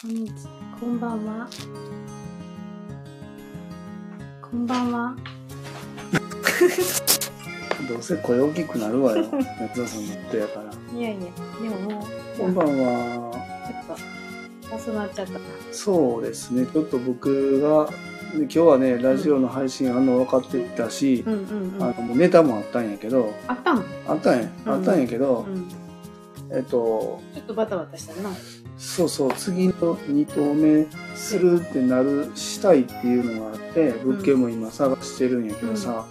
こんにちこんばんは。こんばんは。どうせ声大きくなるわよ松田さんのことやからいやいや、でももう、こんばんはちょっと、遅なっちゃったな。そうですねちょっと僕が今日はねラジオの配信あんの分かってたしう、んうんうん。あのもうネタもあったんやけどあったん？あったんや、うんあったんやけど、うん。えっとちょっとバタバタしたな。そうそう次の2投目するってなるしたいっていうのがあって物件も今探してるんやけどさ、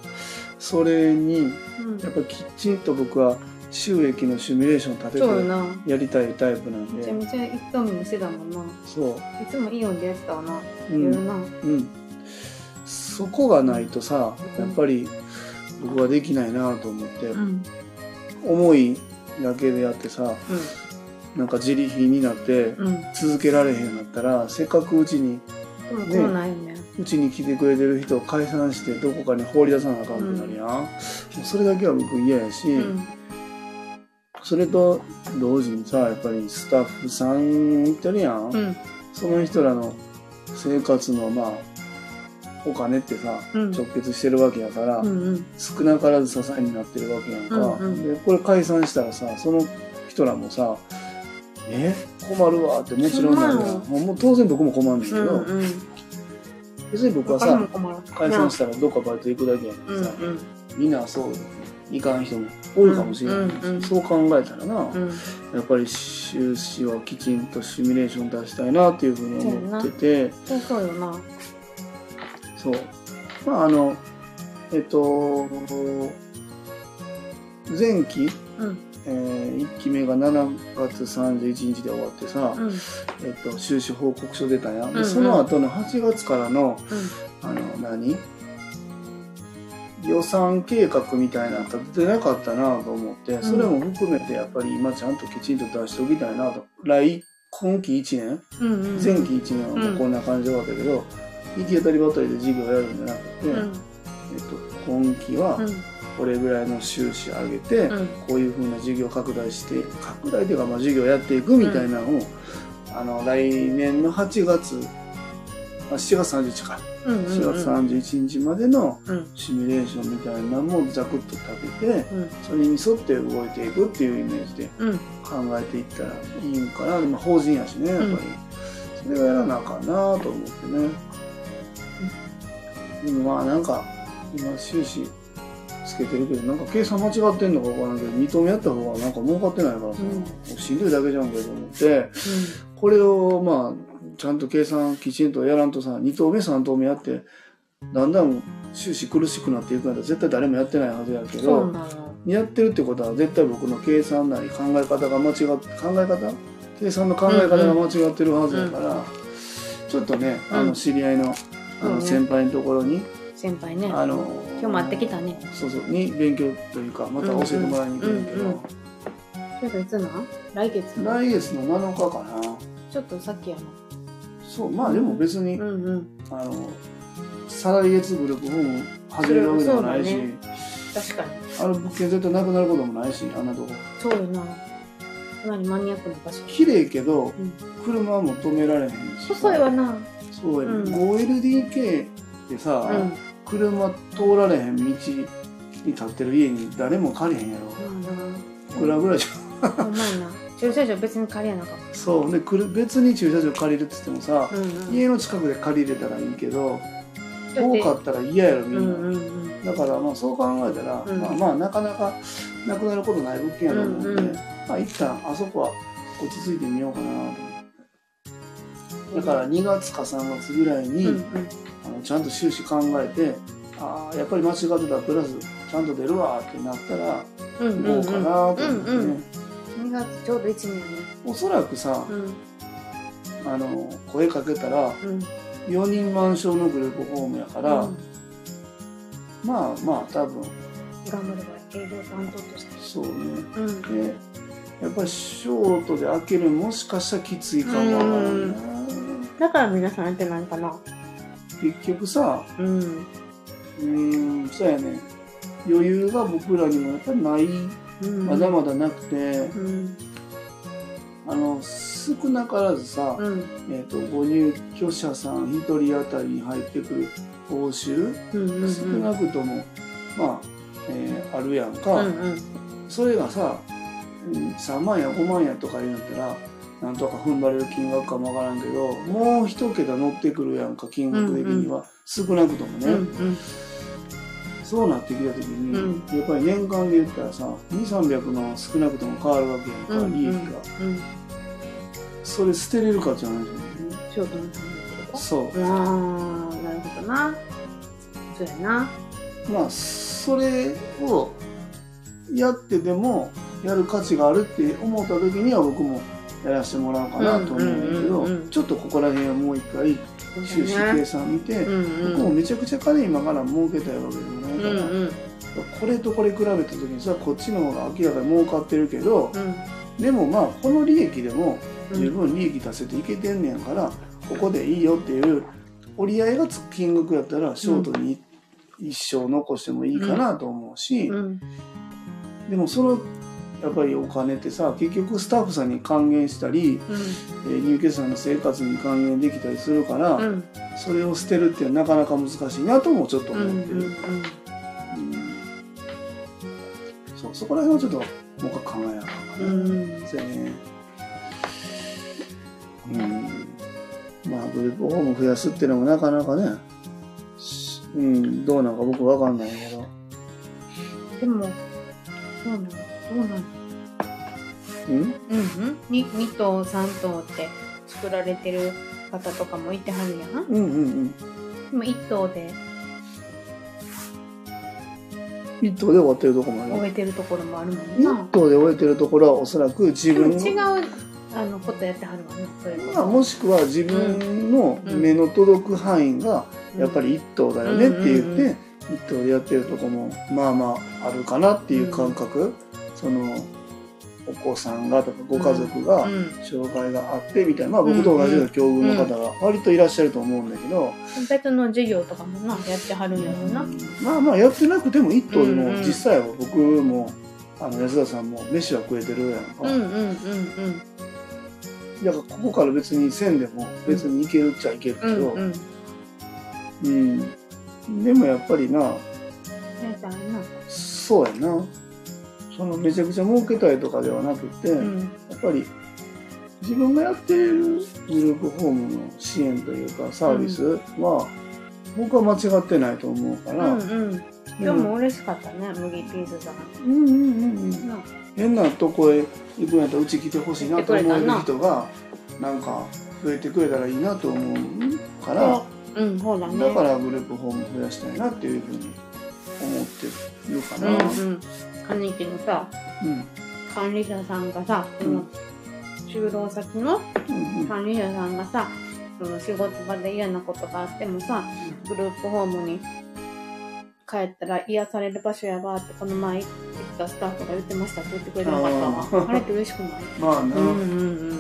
それにうん。やっぱきちんと僕は収益のシミュレーション立てて。やりたいタイプなんでめちゃめちゃ一投目もしてたもんな。そういつもイオンでやってたわな。うん夜な。うん、そこがないとさやっぱり僕はできないなと思って、うん。思いだけでやってさなんか自利品になってうん。うん。続けられへんなったらせっかくうちにね。うちに来てくれてる人を解散してどこかに放り出さなあかんくなるやん、もうそれだけは僕嫌やし、うん。それと同時にさやっぱりスタッフさんいてるやん、うん。その人らの生活のまあお金ってさ、うん直結してるわけやから、うんうん。少なからず支えになってるわけやんか、うんうんでこれ解散したらさその人らもさ「え困るわ」ってもちろんなるもう当然僕も困るんだけど、うんうん。別に僕はさ。解散したらどっかバイト行くだけやけどさ、うんうん。みんなそういかん人も多いかもしれない、うんうんうんそう考えたらな、うん。やっぱり収支はきちんとシミュレーション出したいなっていうふうに思っててそうそうよな。そうまああのえっと前期、うん。え1期目が7月31日で終わってさ、うん。えっと、収支報告書出たやうんうんその後の8月からのうん。あの何？予算計画みたいなの立ててなかったなと思って、それも含めてやっぱり今ちゃんときちんと出しておきたいなと来今期1年？うんうん。前期1年はもうこんな感じで終わったけど、行き当たりばったりで事業やるんじゃなくて、うん。えっと、今期はうん。これぐらいの収支上げて、うん。こういうふうな事業拡大して拡大というかまあ事業やっていくみたいなのを、あの来年の8月あ7月30日か、うん。4月31日までのうん。シミュレーションみたいなのもざくっと立ててうん。それに沿って動いていくっていうイメージでうん。考えていったらいいんかな、まあ、法人やしねやっぱり、それをやらなあかんなと思ってね、でもまあなんか今収支つけてるけどなんか計算間違ってんのか分からんけど2投目やった方がなんか儲かってないからさ、うん。もうしんどいだけじゃんけど思ってこれをまあちゃんと計算きちんとやらんとさ2投目3投目やってだんだん収支苦しくなっていくんら絶対誰もやってないはずやけど。やってるってことは絶対僕の計算なり考え方が間違って考え方？計算の考え方が間違ってるはずやから、ちょっとねあのうん。知り合いのあの先輩のところに、先輩ね。あの今日も会ってきたね。そうそうに勉強というかまた教えてもらいに行くんだけど、うんうんちょっといつなん？来月？の来月の7日かなちょっとさっきやな。そうまあでも別に、うんうん。あの再来月グループホーム始めるわけでもないし、そうだ確かに。あの物件絶対なくなることもないしあんなとこそうよな。かなりマニアックな場所。綺麗けど、うん車も止められへんしさ細いわな。そうやね、うん 5LDK でさ、うん。車通られへん道に立ってる家に誰も借りへんやろまあいくらぐらいじゃんまやな。駐車場別に借りやなあかん。そうでくる別に駐車場借りるって言ってもさ、うんうん。家の近くで借りれたらいいけどだって遠かったら嫌やろみうんんな、うんうん。だからまあそう考えたら、うんまあまあなかなかなくなることない物件やと思うんで、うんうんまあ一旦あそこは落ち着いてみようかなと思ってだから2月か3月ぐらいに、うんうん。あのちゃんと収支考えてああやっぱり間違ってたプラスちゃんと出るわってなったらうんうかなと思ってね、うんうん2月ちょうど1年やね。おそらくさうんあの声かけたらうん。4人満床のグループホームやから、うんまあまあ多分頑張れば営業担当として。そうねうん。でやっぱりショートで開けるもしかしたらきついかもわからんなだから皆さんやってないかな。結局さうん。うーんそうやね余裕が僕らにもやっぱりないうん。まだまだなくて、うん。あのす少なからずさ、うんえー、とご入居者さん1人当たりに入ってくる報酬、うんうんうん少なくともまあ、えーあるやんか、うんうんそれがさうん3万や5万やとか言うんやったらなんとか踏ん張れる金額かもわからんけどもう一桁乗ってくるやんか金額的には、少なくともね、うんうん。そうなってきた時に、うやっぱり年間で言ったらさ2300の少なくとも変わるわけやんか、うん利益が。うん。それ捨てれるかじゃないじゃんね仕事のためってことそう。ああなるほどな。そうやな。まあそれをやってでもやる価値があるって思った時には僕もやらせてもらおうかなと思うんだけど、うんうんうんうんちょっとここら辺はもう一回収支計算見て、うん僕もめちゃくちゃ金今から儲けたいわけでもないうんから、うん。これとこれ比べた時にさこっちの方が明らかに儲かってるけどうん。でもまあこの利益でもうん十分利益出せていけてんねやから、ここでいいよっていう折り合いがつく金額やったらショートに一生残してもいいかなと思うし、うん。でもそのやっぱりお金ってさ結局スタッフさんに還元したり、えー入居者の生活に還元できたりするから、うん。うんそれを捨てるってなかなか難しいなともちょっとうんうん思ってる、うん。そうそこら辺はちょっともう一回考えなあかんかうな、んそうやね。うん。まあグループホーム増やすっていうのもなかなかねしうんどうなんか僕わかんないけど。でもそうなのそうなのうん。うんうん。に2棟3棟って作られてる方とかもいてはるや。んうんうんうん。でも1棟で。一棟で終わってるとこもある。終えてるところもあるもん一な棟で終えてるところはおそらく自分違のうあのことやってはるわなそれこまあ、もしくは自分の目の届く範囲がやっぱり一棟だよねって言うんうんうんって一棟でやってるとこもまあまああるかなっていう感覚、そのお子さんがとかご家族がうん障害があってみたいな、まあ僕と同じような境遇の方が割といらっしゃると思うんだけど、別の授業とかもなやってはるんやろな。まあまあやってなくても一棟でも実際は僕もあの安田さんも飯は食えてるやんか、うんうんうんだからここから別にせんでも別に行けるっちゃいけるけうんど、うんうん。うん、でもやっぱりな。そうやなそのめちゃくちゃ儲けたいとかではなくて、うん。やっぱり自分がやっているグループホームの支援というかサービスは、僕は間違ってないと思うから、うんうん。今日も嬉しかったね麦ピースさん。うんうんうんうんな変なとこへ行くんやったらうち来てほしいなと思える人がなんか増えてくれたらいいなと思うから、う。んそうだね。だからグループホーム増やしたいなっていうふうに思ってるかうな。んうん兄貴のさうん。管理者さんがさ、その就労先のうんうん。管理者さんがさその仕事場で嫌なことがあってもさグループホームに帰ったら癒される場所やわってこの前行ったスタッフが言ってましたって言ってくれてなかったわあー。あれって嬉しくない？まあな、うんうんうん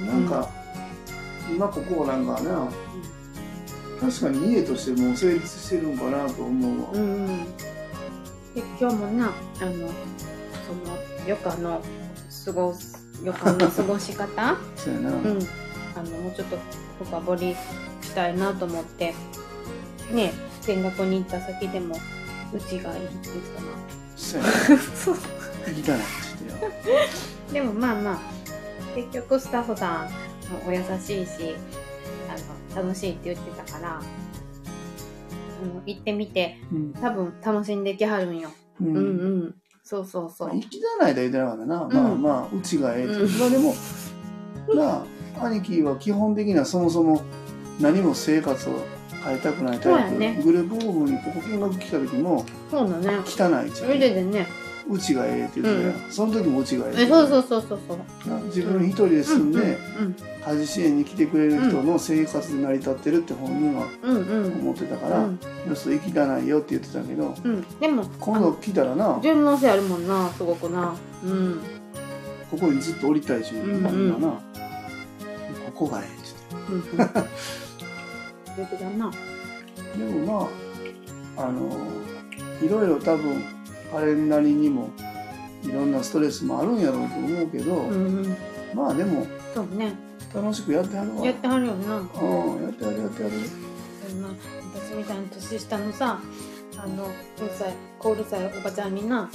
うん。なんか、今ここなんかな、確かに家としてもう成立してるんかなと思うわ。うんうんで今日もなあのその余暇の過ごす余暇の過ごし方？そうやな。うん、あのもうちょっと深掘りしたいなと思って。ね見学に行った先でもうちがいいって言ってたな。そうやな。でもまあまあ結局スタッフさんもお優しいしあの楽しいって言ってたから、うん、行ってみてうん。多分楽しんできはるんよ、ううん、うん。そうそうそう。まあ、行きじゃないと言ってなかったな。まあうん。まあ、うちがええって。うん。まあでも、なあ、兄貴は基本的にはそもそも何も生活を変えたくないタイプ。そうやね。グループホームにここ見学来た時も、そうだね。汚い地それでねうちがええって言ってたや。ん。その時もうちがええそうそうそうそうそう。な自分一人で住んで、うん家事支援に来てくれる人の生活で成り立ってるって本人はうんうん。うん思ってたから、うん。よそ行きたないよって言ってたけどうん。でも今度来たらな順応性あるもんなすごくな。うん。ここにずっと降りたいし、うんうん。な。ここがええって言って。でもまああのいろいろ多分彼なりにもいろんなストレスもあるんやろうと思うけど、うん。うんまあでもそうね。楽しくやってはるわ。やってはるよな。うんやってはるやってはる。そんな。私みたいな年下のさあのうるさいこうるさいおばちゃんにな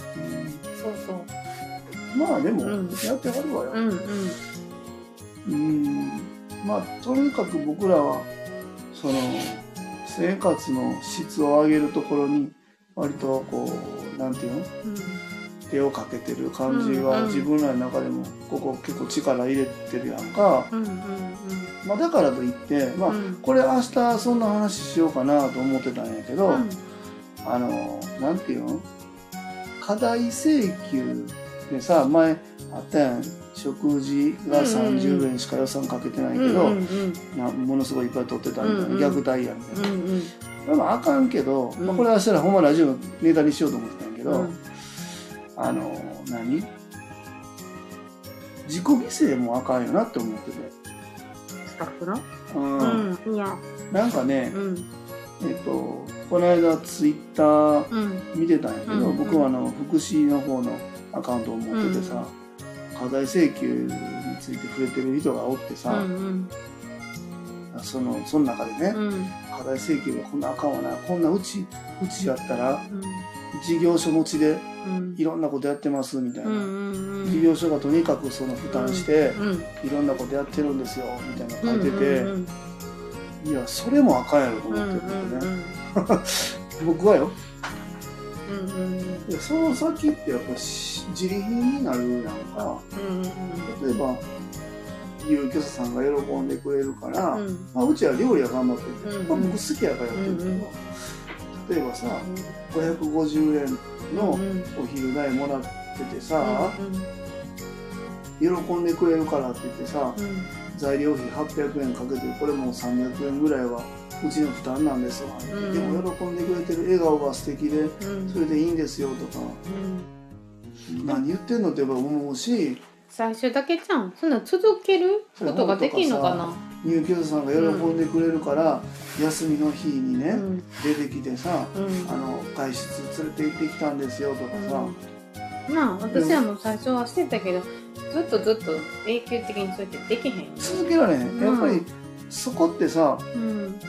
そうそう。うんまあでもうん。やってはるわよ。うんうん。うん。まあとにかく僕らはその生活の質を上げるところに割とこうなんていうの？手をかけてる感じは自分らの中でもここ結構力入れてるやんか、まあ、だからといって、まあうん。これ明日そんな話しようかなと思ってたんやけど、うん。あのなんていうの？課題請求でさ前あったやん。食事が30円しか予算かけてないけど、ものすごいいっぱい取ってたみたいな、虐待やみたいな、まあまああかんけど、うんまあ、これはしたらほんまラジオのネタにしようと思ってたんやけど、うん。あの何？自己犠牲もあかんよなって思ってて、スタッフの？うん。うんいや。なんかね、うん。えっとこの間ツイッターうん。見てたんやけど、うん。僕はあの福祉の方のアカウントを持っててさ、課題請求について触れてる人がおってうさ、ん。そのその中でね、うん課題請求がこんなあかんわな。こんなうちうちやったらうん。事業所持ちでうん。いろんなことやってますみたいな、事業所がとにかくその負担して、うんいろんなことやってるんですよみたいな書いてて、いやそれもあかんやろとうん思っててね、うん 僕はよ。その先ってやっぱし自利品になるやんか。うん。例えば入居者さんが喜んでくれるから、うん。まあ、うちは料理は頑張ってる、うん。まあ、僕好きやからやってるけど、うんうん。例えばさ550円のうん。お昼代もらっててさ、喜んでくれるからって言ってさうん。材料費800円かけてこれもう300円ぐらいはうちの負担なんですわ、うん。でも喜んでくれてる笑顔が素敵でうん。それでいいんですよとか、うん。何言ってんのってやっぱ思うし最初だけじゃん？そんな続ける？ことができんのかな？入居者さんが喜んでくれるから、休みの日にね、うん。出てきてさうん。あの外出連れて行ってきたんですよとかさ、まあ私はもう最初はしてたけどずっとずっと永久的にそうやってできへん続けられへん。うん。やっぱりそこってさうん。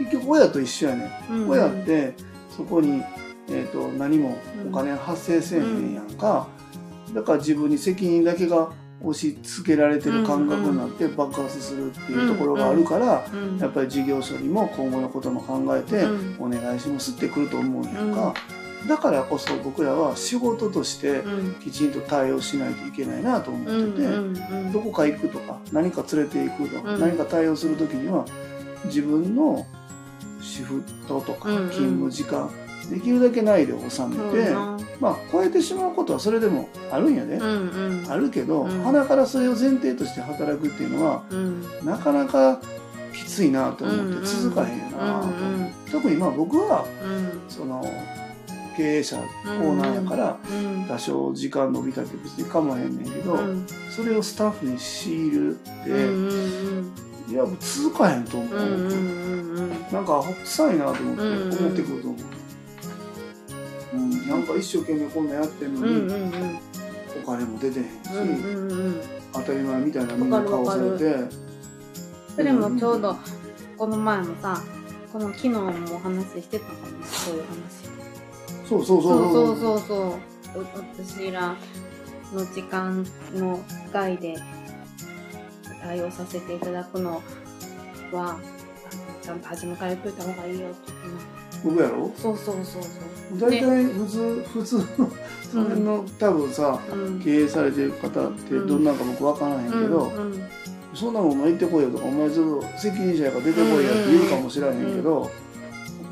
結局親と一緒やね。ん、うん。親ってそこに、えー、と何もお金発生せえへんやんか、だから自分に責任だけが押し付けられてる感覚になって爆発するっていうところがあるから、うんやっぱり事業所にも今後のことも考えてうん。お願いしますってくると思うんやんか、だからこそ僕らは仕事としてうん。きちんと対応しないといけないなと思うんってて、うん。どこか行くとか何か連れて行くとか、うん。何か対応する時には自分のシフトとかうんうん。勤務時間、できるだけないで収めて、まあ超えてしまうことはそれでもあるんやで、うんうん。あるけど、うん。鼻からそれを前提として働くっていうのはうん。なかなかきついなと思って続かへんよなと、うん特にまあ僕はうん。その経営者オーナーやからうん。多少時間伸びたって別に構わへんねんけど、うん。それをスタッフに強いるって、うんうんいや続かへんと思う、うんうんうんなんかほっさいなと思って、うんうん思ってくると思う、うん、なんか一生懸命こんなんやってんのに、うんうんうん。お金も出てへんし、うんうんうん当たり前みたいなみんな顔されて。それもちょうどこの前もさこの昨日もお話ししてたかもそういう話。そうそうそうそうそう。そうそう私らの時間の外で対応させていただくのはちゃんと初めから言っといた方がいいよって言ってな僕やろ？そうそうそうそう。大体普通普通のその辺の多分さうん。経営されてる方ってどんなんか僕分からへんけど、そんなもんお前行ってこいよとかお前ちょっと責任者やから出てこいやって言うかもしれへんけど、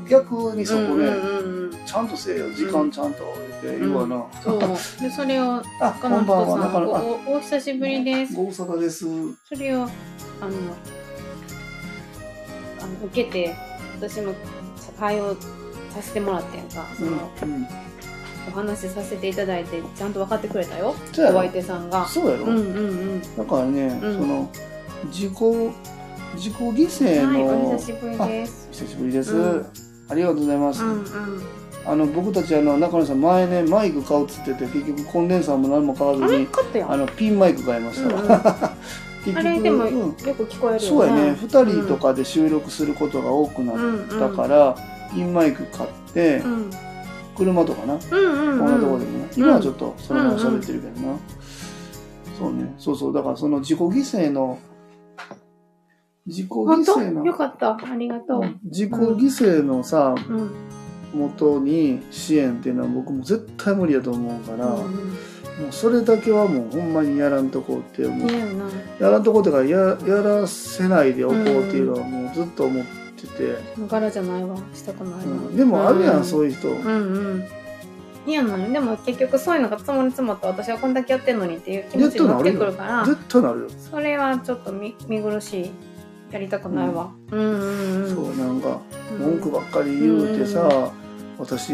逆にそこで、うんうんうんちゃんとせえよ時間ちゃんとって言うわな、そう。でそれをあこの人さんなかなかおお久しぶりです。ご無沙汰です。それをあのあの受けて私も対応させてもらってんか。その、うんお話しさせていただいてちゃんと分かってくれたよ。お相手さんが。そうやろ、うんうんうん。だからね、うん。その自己自己犠牲はいの、お久しぶりです。久しぶりです、うん。ありがとうございます、うんうん。あの僕たちあの中野さん前ねマイク買うっつってて結局コンデンサーも何も買わずにあのピンマイク買いました。わ、うんうん結あれでもうん。よく聞こえるよね。そうやね。2人とかで収録することが多くなったから、ピンマイク買って、うん。車とかな、こんなところでもな、今はちょっとそのまま喋ってるけどな、そうね。そうそう。だからその自己犠牲の自己犠牲のよかった。ありがとう。自己犠牲のさうん。元に支援っていうのは僕も絶対無理やと思うから、もうんうそれだけはもうほんまにやらんとこうってもう。やらんとこうってかややらせないでおこうっていうのはもうずっと思ってて、柄じゃないわ。したくないわ、うん。でもあるやん、うそういう人、うんうん。嫌なのにでも結局そういうのが積もり積もって私はこんだけやってんのにっていう気持ちになってくるから。絶対なるよ、それはちょっと見見苦しいやりたくないわ、うん、うんうんそうなんかうん。文句ばっかり言うてさ、私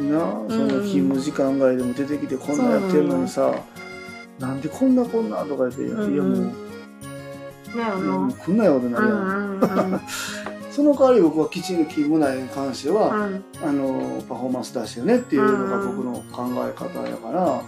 なその勤務時間外でも出てきてこんなやってるのにさ、なんでこんなこんなとか言って、いやうんいやもう、だよいやもうな来んなよってなるやん、うんうんうん。その代わり僕はきちんと勤務内に関しては、うん。あのパフォーマンス出してよねっていうのが僕の考え方やから、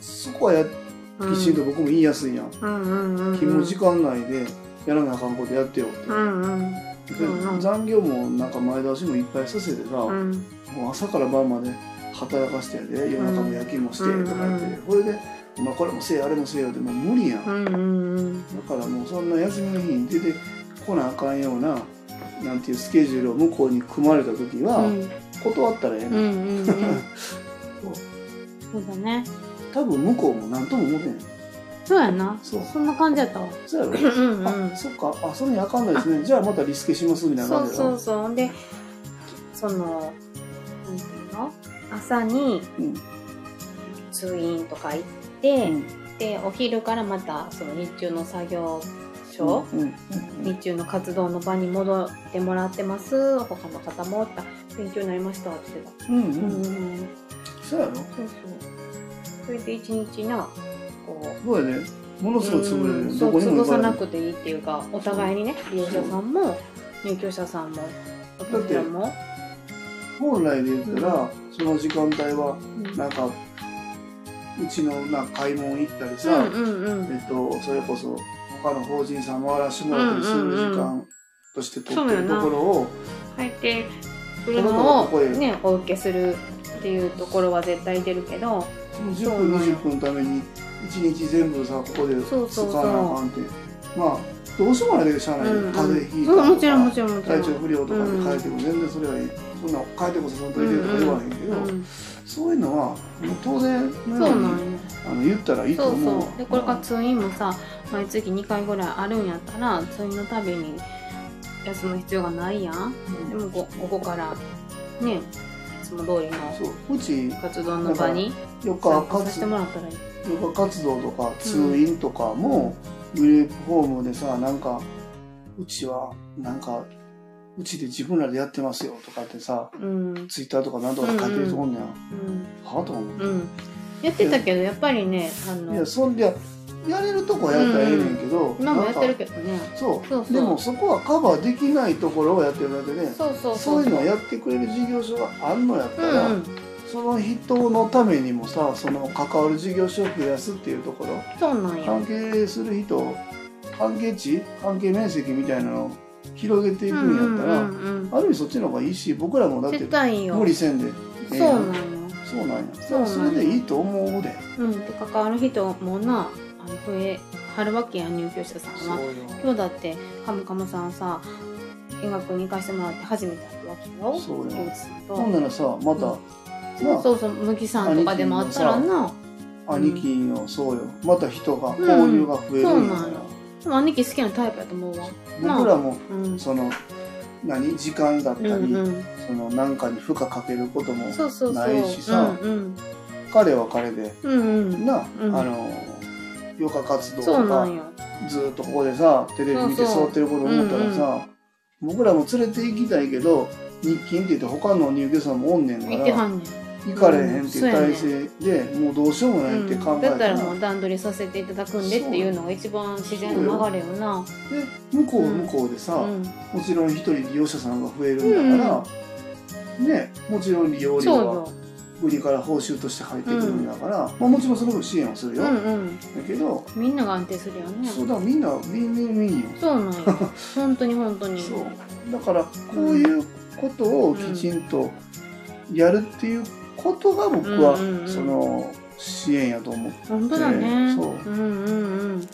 そこはやきちんと僕も言いやすいやん、うんうんうんうん。勤務時間内でやらなあかんことやってよって、うんうんで残業もなんか前倒しもいっぱいさせてさ、うん。もう朝から晩まで働かしてやで夜中も夜勤もしてとか言って、うんこれで、まあ、これもせえあれもせえよってもう無理やん、だうんうんうん。からもうそんな休みの日に出てこなあかんようななんていうスケジュールを向こうに組まれた時は、うん。断ったらええね、うんうんうん。そう。だね。多分向こうも何とも思ってんそうやな。そう。そんな感じやったわ。そうやろ？うんうんあそっか。あそれにあかんないですね。じゃあまたリスケしますみたいなそう感じやろ？そうそうでそのなんていうの？朝にうん。通院とか行って、うん。でお昼からまたその日中の作業所、うんうん日中の活動の場に戻ってもらってます。他の方もって勉強になりました。って言ってた、うんううんん。そうやろ？そうそう。それで一日なそうやね。ものすごい潰れる、うん。そうどこにも潰さなくていいっていうかお互いにね利用者さんも入居者さんもこちらも、本来で言ったら、その時間帯はうん。なんかうちのな買い物行ったりさ、うんうんうん。えっと、それこそ他の法人さん回らしてもらったりする時間として取ってるところを、入ってくるこのをねお受けするっていうところは絶対出るけど。その10分20分のために1日全部さここで使わなあかんって。まあどうしようもあないけど、うんうん。風邪ひいたうんもちろんもとか体調不良とかで変えても全然それはいい、そんな変えてこそそのといてとか言わへんけど、うんそういうのは当然のようにあの言ったらいいと思う。そうでこれから通院もさ毎月2回ぐらいあるんやったら通院のたびに休む必要がないやん。でもこここからねいつも通りの活動の場に4参日加させてもらったらいいヨガ活動とか通院とかも、グループホームでさなんかうちはなんかうちで自分らでやってますよとかってさうん。ツイッターとかなんとかで書いてる人おんねん、うん。はあと思う、うん。やってたけどやっぱりねあのいやそんでやれるとこはやったらええねんけど、今もやってるけどね。そう。でもそこはカバーできないところをやってるだけでそうそうそう。いうのをやってくれる事業所があんのやったうんら、うんその人のためにもさその関わる事業所を増やすっていうところ。そうなんよ関係する人関係値関係面積みたいなのを広げていくんやったら、うんうんうんある意味そっちの方がいいし僕らもだって無理せんで。えそうなんよそうなんや。そうそれでいいと思うで。うんで関わる人もなあの増えはるわけやん入居者さんは。今日だってカムカムさんさ見学に行かしてもらって初めて会ったわけよ。そうよ。ほんならさまた、うんな。あそうそう麦さんとかでもあったらな。兄貴のそうよ。また人がうん。交流が増えるんやから、でも兄貴好きなタイプやと思うわ。僕らもうん。その何時間だったり、その何かに負荷かけることもそうそうそう。ないしさ。うん彼は彼でな、うん。あの余暇活動とかずっとここでさテレビ見てそうそう座ってること思ったらさ、僕らも連れて行きたいけど日勤って言って他の入居者さんもおんねんから行かれへんっていう体制で、もうどうしようもないって考うん、えたら、だったらもう段取りさせていただくんでっていうのが一番自然な流れよなで向こうは向こうでさ、うんもちろん一人利用者さんが増えるんだから、ねもちろん利用料はよ。国から報酬として入ってくるんだから、まあ、もちろんその分支援をするよ、うだんうん。けどみんなが安定するよね。そうだみんなウィンウィンウィンよそうなんよ。本当に本当に。そうだからこういうことをきちんとやるっていうことが僕はうんうんうんその支援やと思って本当だね。そううんうん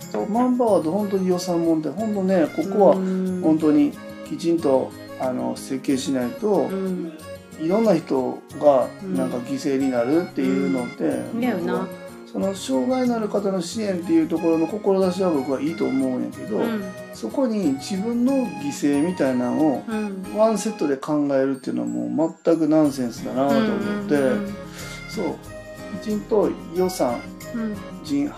そうマンパワーと本当に予算問題本当ねこうん。こはうん本当にきちんとあの設計しないとうん。いろんな人がうんなんか犠牲になるっていうのって、だよな。その障害のある方の支援っていうところの志は僕はいいと思うんやけど、うん。そこに自分の犠牲みたいなのをうん。ワンセットで考えるっていうのはもう全くナンセンスだなと思って、うんそうきちんと予算うん。人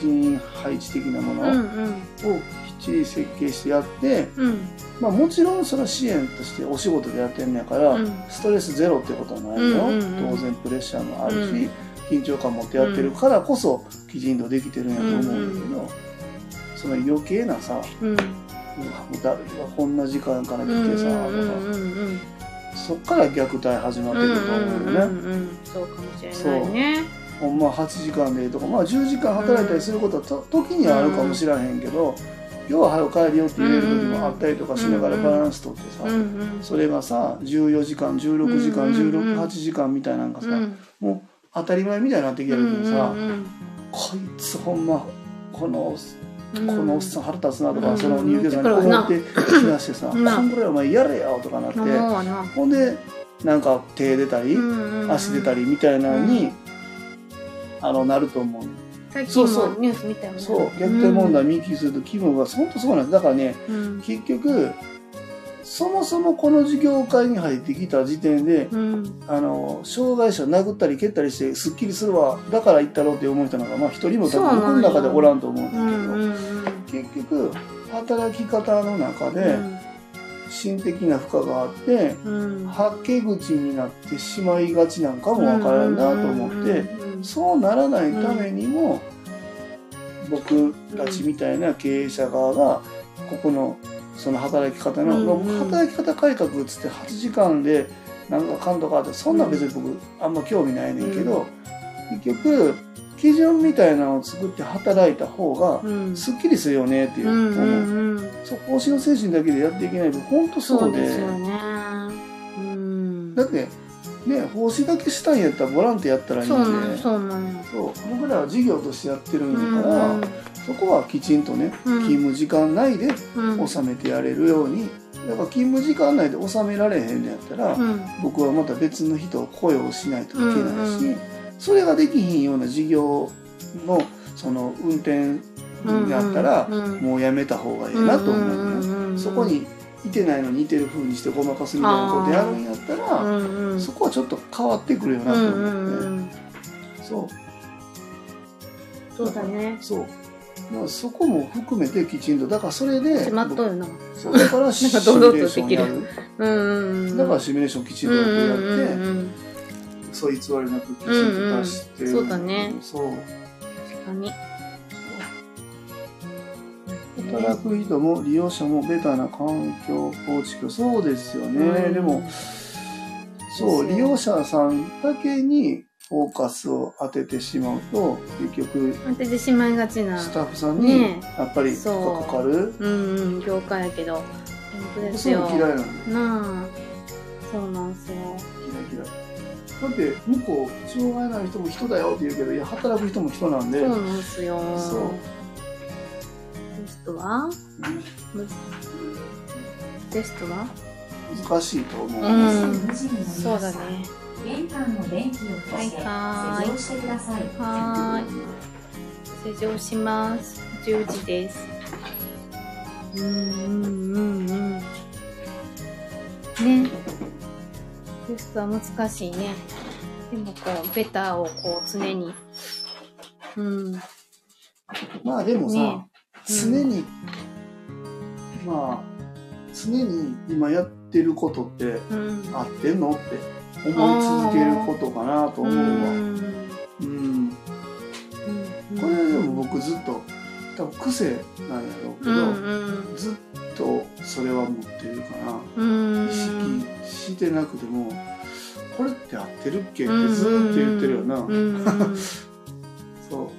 人配置的なものをうんきっちり設計してやって、うん。まあ、もちろんそれは支援としてお仕事でやってんねやから、うん。ストレスゼロってことはないよ、当然プレッシャーもあるし、うん緊張感持ってやってるからこそきちんとできてるんやと思うんだけど、その余計なさうん。うわこんな時間から来てさ、とかうんそっから虐待始まってうんくると思うよね。うんそうかもしれないね。ほんま8時間でとか、まあ、10時間働いたりすることはと時にはあるかもしれへんけど、要は早く帰るよって言える時もあったりとかしながらバランス取ってさ、それがさ14時間16時間うんうんうん168時間みたいなんかさ、うん。もう当たり前みたいになってきた時にさ、うんこいつほんまこのうんこのおっさん腹立つなとか、うんその入居者に思ってきだしてさ「うん。こんぐらいお前やれよ」とかなって、ほんでなんか手出たり、足出たりみたいなのに、あのなると思う。最近そうそう。もニュース見たよね。そう。虐待問題見聞きすると気分が本当そうなんですだからねうん。結局そもそもこの事業界に入ってきた時点でうん。あの障害者殴ったり蹴ったりしてすっきりするわだから行ったろうって思う人なんかまあ一人も多分僕の中でおらんと思うんだけど、結局働き方の中で心的な負荷があってうん。はけ口になってしまいがちなんかもわからんなと思ってうんそうならないためにも僕たちみたいな経営者側がここのその働き方の、うんうん。働き方改革っつって8時間でなんかかんとかってそんなん別に僕あんま興味ないねんけど、結局基準みたいなのを作って働いた方がうん。すっきりするよねっていううん思う、うんうん。そう奉仕の精神だけでやっていけないと本当そそううでですよね。うん。だってね奉仕だけしたいんやったらボランティアやったらいいんで。そうなんそうなんそう僕らは事業としてやってるんうんやから、そこはきちんとねうん。勤務時間内でうん。収めてやれるように。だから勤務時間内で収められへんのやったら、うん。僕はまた別の人を雇用しないといけないし、うんうん。それができひんような事業のその運転になったら、うんうんもうやめた方がいいなと思うね、んんん。そこにいてないのにいてる風にしてごまかすみたいなことやるんやったら、うんうん。そこはちょっと変わってくるよなと思って、うんう。んうんそう。そうだね。そう。だからそこも含めてきちんと。だからそれでしまっとるな。そうだから シミュレーションやる。うんだからシミュレーションきちんうんとやって、うんうんうんそう偽りなくきちんと出して、うんうん。そうだね。そう。確かに働く人も利用者もベタな環境構築そうですよね、うん。でもそう利用者さんだけにフォーカスを当ててしまうと結局当ててしまいがちな。スタッフさんにねやっぱり負荷かかる、うんうん業界やけど。本当ですよ。の嫌いなんでなあ。そうなんすよ。嫌い嫌い。だって向こう障害ない人も人だよって言うけどいや働く人も人なんで。そうなんすよ。そうテストは？テストは？難しいと思う、うんそうだね。玄関の電気を消してはい施錠してください。はーい。施錠します。10時です。うんうんうんうん。ね。テストは難しいね。でもこうベターをこう常に。うん。まあでもさ、ね常に、まあ常に今やってることってうん。合ってんのって思い続けることかなと思うわ。うん。うん、うん。これでも僕ずっと多分癖なんやろうけうど、ん。ずっとそれは持ってるかな、うん意識してなくてもこれって合ってるっけってずーっと言ってるよな、うん。うん。う。んそ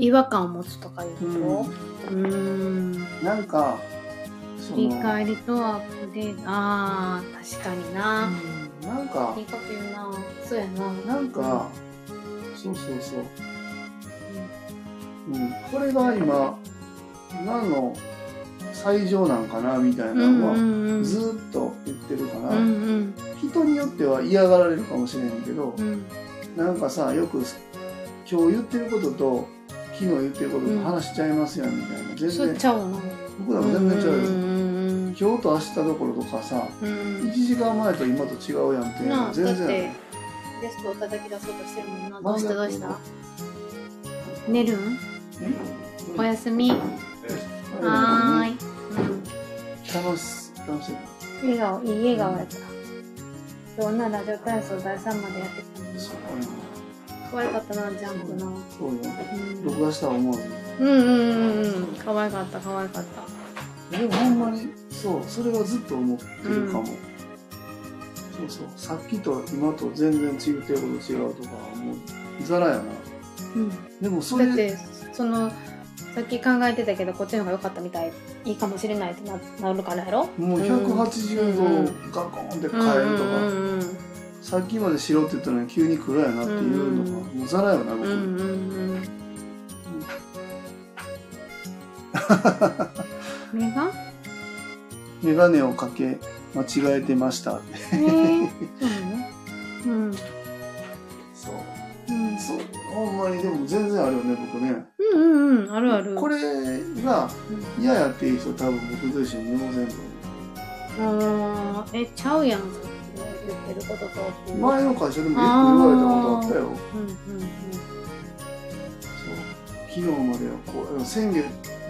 違和感を持つとかいうう、こと？うん。なんかそ振りの返りとアップデート。あー確かにな、うん。なんかいいこと言うな。そうやな。なんかそうそうそう、うん、これが今何の最上なんかな？みたいなうんのは、うんうんずーっと言ってるから、うんうん。人によっては嫌がられるかもしれんけど、うん。なんかさよく今日言ってることと昨日言ってることと話しちゃいますやんみたいな、全然。ちゃうな僕らも全然違うよ、うん今日と明日どころとかさうんうん1時間前と今と違うやんっていうのな全然。ゲストを叩き出そうとしてるもんな。どうしたどうした？ま寝るん？おやすみ。はーい、楽し楽しい。うん、笑顔いい笑顔やった。今日なラジオ体操第3までやってきたのに可愛かったなジャンプなそうよ。うん。録画したら思ううんうんうんうん。可愛かった可愛かった。でもほんまにそうそれはずっと思ってるかも、そうそうさっきと今と全然違うてること違うとかはもうざらやな。うん。でもそれだってそのさっき考えてたけどこっちの方が良かったみたいいいかもしれないってななるからやろ？もう180度ガコンって変えるとか、うんうんさっきまで白って言ったのに急に黒やなっていうのが、うんもうざらよな僕、うんうんうん。目が眼鏡をかけ間違えてました。えー、そうん。そう。うん。そうほんまにでも全然あるよね僕ね。うんうんうんあるある。これが嫌やっていう人多分僕と一緒に見ませんとあーえちゃうやん言ってることと前の会社でもよく言われたことあったよ。うんうんそう。昨日まではこう先月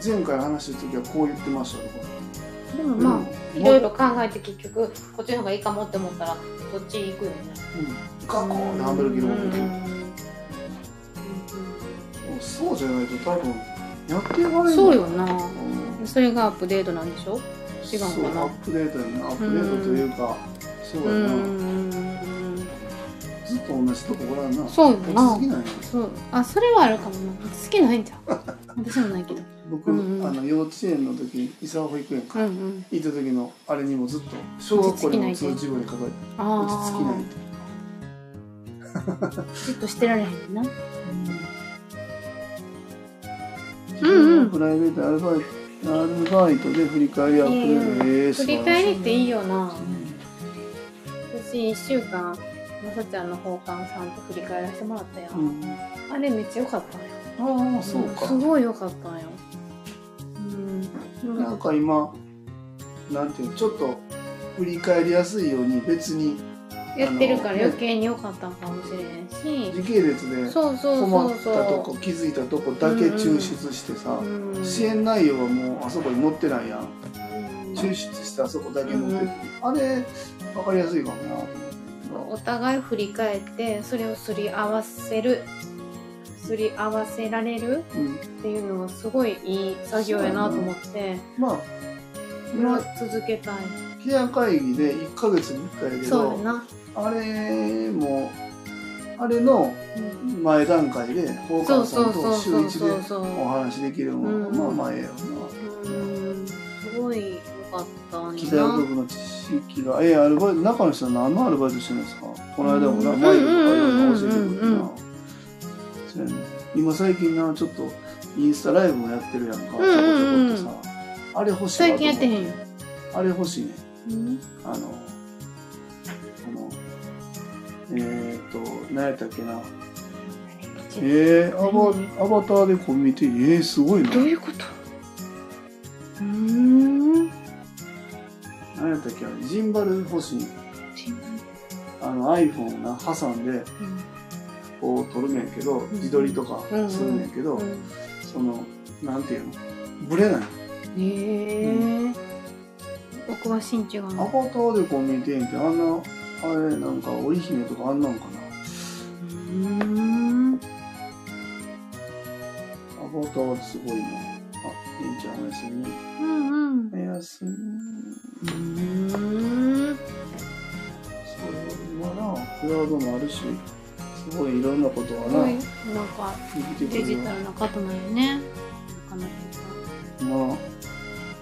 前回話した時はこう言ってましたとか。うんでもまあ、うん。いろいろ考えて結局こっちの方がいいかもって思ったらそっち行くよね。うん。ガコーンってハンドル切るもんうん。ねそうじゃないと多分やっていかないそうよな。うん。それがアップデートなんでしょ？違うのかな？アップデートやな。アップデートというか、そうやな、うんずっと同じとこおらんな。そうよな。好きなんやそう。あそれはあるかもな。好きないんじゃん私もないけど。僕、うんうん。あの幼稚園の時伊沢保育園か、うんうん。行った時のあれにもずっと小学校にも通知簿に書かれてあ落ち着きないあじっとしてられへんな。自分のプライベートアルバイトアルバイトで振り返りアップデートええ振り返りっていいよ、よな私1週間まさちゃんの奉還さんと振り返らせてもらったよ、うん、あれめっちゃ良かったんよ。ああそうか、すごい良かったんよ。うん。なんか今なんていうのちょっと振り返りやすいように別にやってるから余計に良かったんかもしれんし。時系列でそうそう困ったとこ気づいたとこだけ抽出してさ、うん。支援内容はもうあそこに載ってないやんうん抽出してあそこだけ載ってて、あれ分かりやすいかもなと思お互い振り返って。それをすり合わせるすり合わせられるって、いうのはすごいいい作業やなと思って。まあ今今続けたい。ケア会議で1ヶ月に1回やけどそうやな、あれもあれのうん。前段階で放そう課さんそうそうと週1そうそう。でお話できるのは、うん。まあまあええよな。うん。すごい良かったん北やな学部の知識がええアルバイト中の人は何のアルバイトしてるんですか？この間もなうん。マイクとかいろんな教えてくれな。そうやね。今最近なちょっとインスタライブもやってるやんか。ちょこちょこうんっとさあれ欲しい最近やってへんよ、あれ欲しいね。うん。あのあのえっ、ー、と何やったっけな。えー、アバアバターでこう見てえー、すごいな。どういうこと？うーん何やったっけ？あれジンバル欲しい。あの iPhone をな挟ん。でこう撮るねんけどん。自撮りとかするねんけど、うんそのなんていうの？ブレない。へえ。お詳しいん違うアバのターでこう見てんってあんなあれなんか織姫とかあんなんかな。うーん。アバターすごいなりんちゃんおやすみ。うんうん。おやすみ。うーん。そう、今な、クラウドもあるし、すごいいろんなことがな、はい。なんか、デジタルな方なんよね。まあ、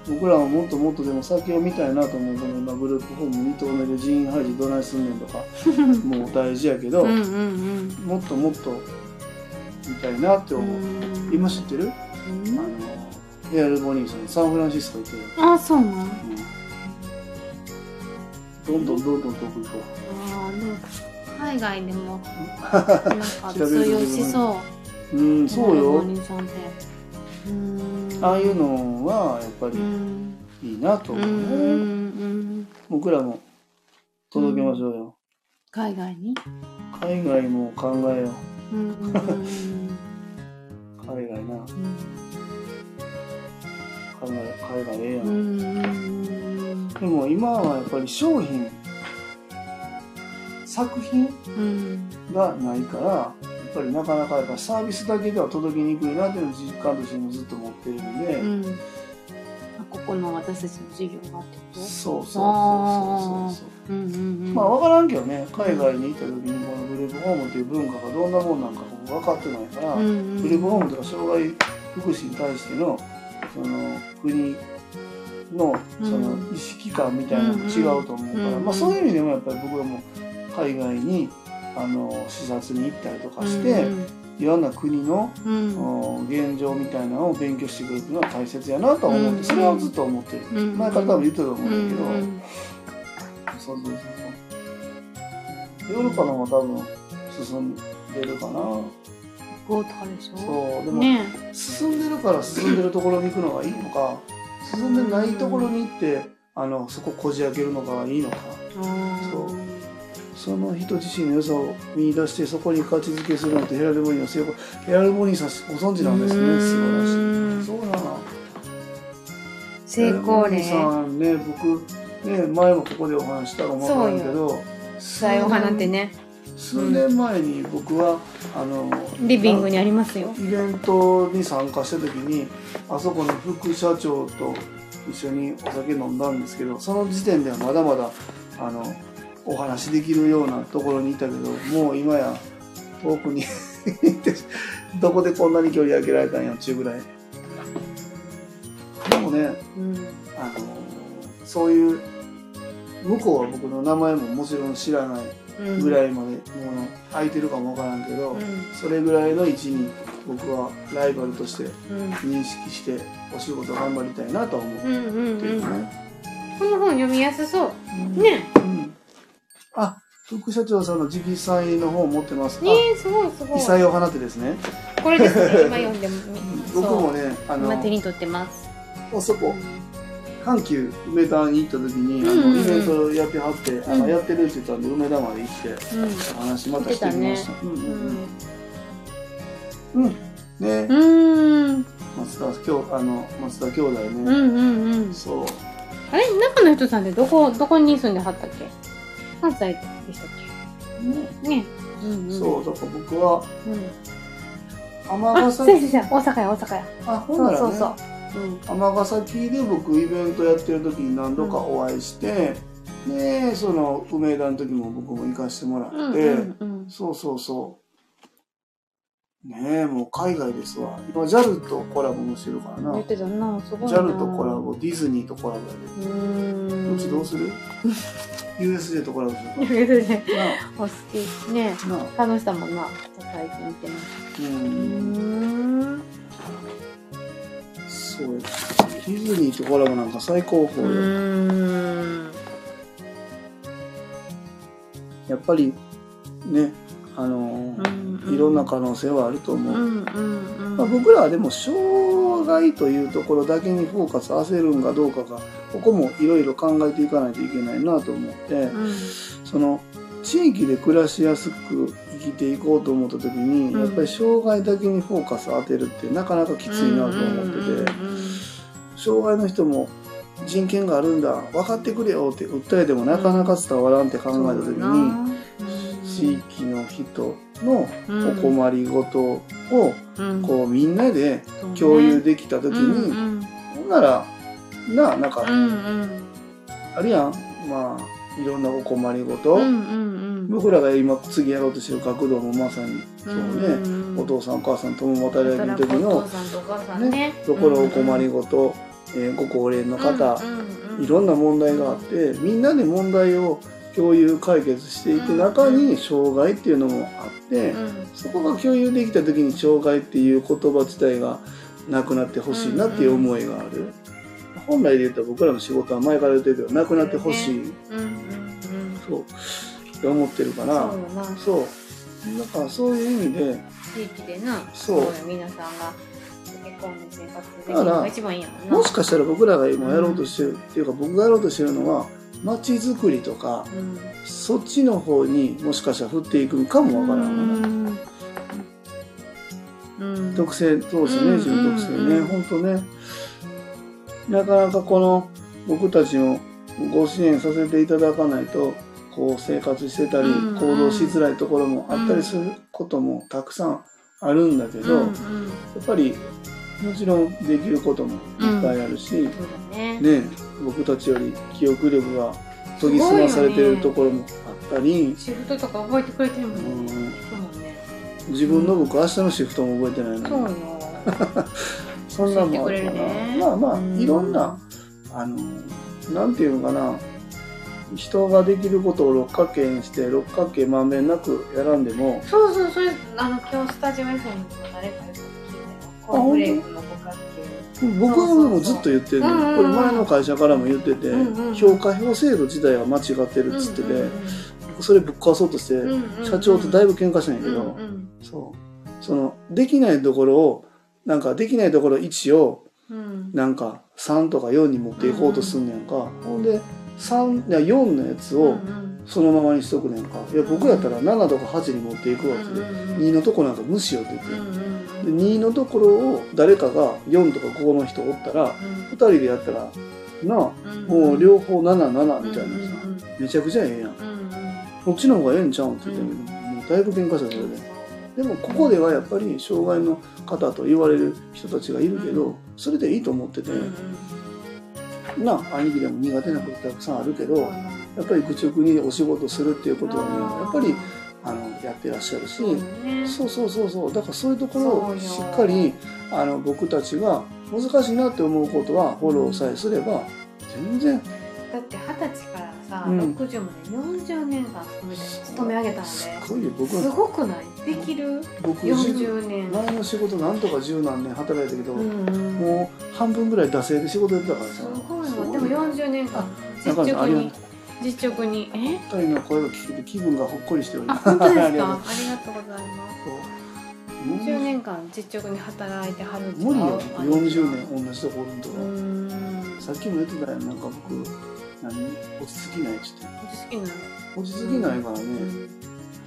僕らはもっともっとでも先を見たいなと思うこの今グループホーム2棟目で人員配置どないすんねんとか もう大事やけど、うんうんうん。もっともっと見たいなって思う、うん今知ってる、あのエアルボニーさんサンフランシスコ行ってる、ああ、そうなん。うんどんどんどんどん遠く行こああ、でも、海外でも、なんか通用しそう。ううんそうよ。ああいうのはやっぱうりん。いいなと思う、うん。うんうん。僕らも届けましょうよ、海外に？海外も考えよう。ん。うん。うん。う海外な海外海外ええやん、でも今はやっぱり商品作品うん。がないからやっぱりなかなかやっぱサービスだけでは届きにくいなっていう実感としてもずっと持ってるんで、うん。あここの私たちの授業がってこと？そうそうそうそうそうそう。まあ分からんけどね海外に行った時にこのグループホームっていう文化がどんなもんなんか僕分かってないから、うんうん、グループホームとか障害福祉に対してのその国のその意識感みたいなのも違うと思うから、うんまあ、そういう意味でもやっぱり僕はもう海外にあの視察に行ったりとかして、うんいろんな国の、現状みたいなのを勉強してくれるのは大切やなとは思って、うんそれはずっと思ってる、うん前から多分言ってたと思うんだけど、そうそうそうそう。ヨーロッパの方が多分進んでるかなゴーとかでしょそうでも、ね。進んでるから進んでるところに行くのがいいのか進んでないところに行ってあのそここじ開けるのがいいのか。そう。その人自身の良さを見出してそこに価値づけするのってヘラルボニーの成功ヘラルボニーさんご存知なんですね。うん。素晴らしい。そうだな。成功例。さんね僕ね前もここでお話したかもわからんけど才を放ってね数年前に僕はあのリビングにありますよ。イベントに参加した時にあそこの副社長と一緒にお酒飲んだんですけどその時点ではまだまだあのお話できるようなところにいたけどもう今や遠くに行ってどこでこんなに距離開けられたんやっちゅうぐらい。でもねうん。あのそういう向こうは僕の名前ももちろん知らない。うんぐらいまでもう空いてるかもわからんけど、うん。それぐらいの位置に僕はライバルとしてうん。認識してお仕事頑張りたいなとは思ってうんうん。るうんね。この本読みやすそう。うん。ね。うん。あ、副社長さんの直祭の本持ってます。ねえすごいすごい。異彩を放ってですね。これですね。今読んでも 僕もね、あの今、手に取ってます。あそこ、阪急梅田に行った時に、あの、イベントやってはって、あの、うんやってるって言ったんで、梅田まで行って、話またしてきました。うんううん。うん。ね、うん。松田、今日、あの、松田兄弟ね。うんうんうん。そう。あれ？中の人さんってどこどこに住んではったっけ？関西でしたっねけ？ね。うんうん。そう、だから僕は、うん。尼あ、そう崎、大阪や大阪や。あ、ほんそうそうそううん。尼崎で僕イベントやってる時に何度かお会いして、でその梅田の時も僕も行かしてもらって、うんうんうん。そうそうそう。ねえもう海外ですわ。今 JAL とコラボもしてるからな。言ってたなすごいな。JAL とコラボディズニーとコラボやで、ん。うちどうする？USJ とコラボしよう言うてねかお好き。ね楽しさもんな最近見てます。うんそう。やディズニーとコラボなんか最高う峰よ、やっぱりねあのーいろんな可能性はあると思う、うんうんうん。まあ、僕らはでも障害というところだけにフォーカスさせるんかどうかがここもいろいろ考えていかないといけないなと思ってうん。その地域で暮らしやすく生きていこうと思った時にうん。やっぱり障害だけにフォーカス当てるってなかなかきついなと思ってて障害の人も人権があるんだ分かってくれよって訴えてもなかなか伝わらんって考えた時に地域の人のうんお困りごとをうん。こうみんなで共有できた時うんに、うん。ほんならなあなんかあるやん。まあいろんなお困りごと、うんうんうん。僕らが今次やろうとしてる学童もまさにそうね、うんうんお父さんお母さん共働きの時おの父さんとお母さんね。ところお困りごと、えーご高齢の方、いろんな問題があってみんなで問題を共有解決していく中に障害っていうのもあって、そこが共有できた時に障害っていう言葉自体がなくなってほしいなっていう思いがある、本来で言ったら僕らの仕事は前から言ってるけどなくなってほしい、うんうんうんそうって思ってるから。そうだからそういう意味で。地域でなそう。皆さんが溶け込んで生活できるのが一番いいやもんな。もしかしたら僕らが今やろうとしてる、っていうか僕がやろうとしてるのは街づくりとかうん。そっちの方にもしかしたら振っていくかもわからんわね、うん。特性そうですねうん自分特性ね、うん本当ねなかなかこの僕たちをご支援させていただかないとこう生活してたりうん行動しづらいところもあったりすることもたくさんあるんだけど、やっぱりもちろんできることもいっぱいあるし、ね。ね僕たちより記憶力が研ぎ澄まされてるところもあったり、シフトとか覚えてくれてるもんね。自分の僕明日のシフトも覚えてないのに そんなんもあるかねまあまあうん。いろんなあのなんていうのかな。人ができることを六角形にして六角形まんべんなくやらんでも。そうそうそれあの今日スタジオ F にも誰か言ったの聞いたよコーンフレークの五角形。僕はもうずっと言ってるねうんうんう。んこれ前の会社からも言ってて、うんうん評価表制度自体は間違ってるっつってて、それぶっ壊そうとして、うんうんうん。社長とだいぶ喧嘩したんやけど、うんうん。そう。そのできないところをなんかできないところ1をうん。なんか3とか4に持っていこうとすんねんか、ほんで3いや4のやつをうんそのままにしとくねんか。いや僕やったら7とか8に持っていくわって、うんうんうん。2のとこなんか無視よって言って、うんうんで2のところを誰かが4とか5の人おったら2人でやったらなあうん。もう両方77みたいうんうんなさ、うん。めちゃくちゃええやん。うんこっちの方がええんちゃうんって言ってもうだいぶ喧嘩したそれで。でもここではやっぱり障害の方と言われる人たちがいるけど、それでいいと思ってて、うんなあ兄貴でも苦手なことたくさんあるけど、うんやっぱり愚直にお仕事するっていうことはねやっぱりあのやってらっしゃるし、そうそうそうそうそう。だからそういうところをしっかりあの僕たちが難しいなって思うことはフォローさえすれば全然。だって二十歳からさ、うん。60まで40年間勤め上げたんすでごいよ僕すごくない？できる？僕40年。前の仕事なんとか十何年働いたけど、うん。うんもう半分ぐらい惰性で仕事やってたからさ。すごいわでも40年間実直に実直に。え？二人の声を聞けて気分がほっこりしておりあます。本当ですか？ありがとう。ございます。そう。40年間実直に働いてはるん無理よ。あの40年同じとこおるんとか、さっきも言ってたやん。なんか僕何？落ち着きないっつって好きなの落ち着きないからね、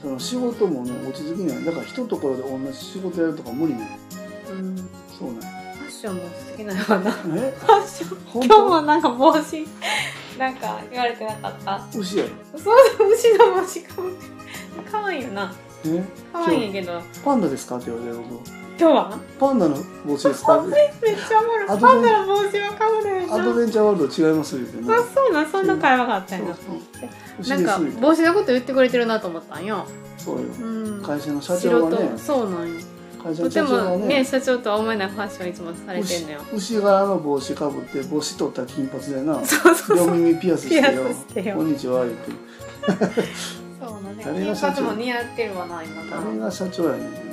その仕事もね落ち着きない。だから一ところで同じ仕事やるとか無理ねうん、うん、フそうね。ァッションも好きなのかな。フえァッション。本今日もなんか帽子なんか言われてなかった？当牛やろ。そう牛の帽子かぶって。可愛いよな。え？可愛いんやけどパンダですか？って言われて僕今日は？パンダの帽子ですか？めっちゃおもろい。パンダの帽子はかぶれへんな。アドベンチャーワールド違いますよね。あそうなんそんな会話があったんやな。そうそう。牛なんか帽子のこと言ってくれてるなと思ったんよ。そうよ。うん。会社の社長はね。そうなんよ。会社のとて社長はね。もね社長とは思えないファッションいつもされてんのよ。牛牛柄の帽子かぶって帽子取った金髪でな。そうそう。両そう耳ピアスしてよ。こんにちは言って。そうなんで 誰が社長金髪も似合ってるわな今な。誰が社長やねん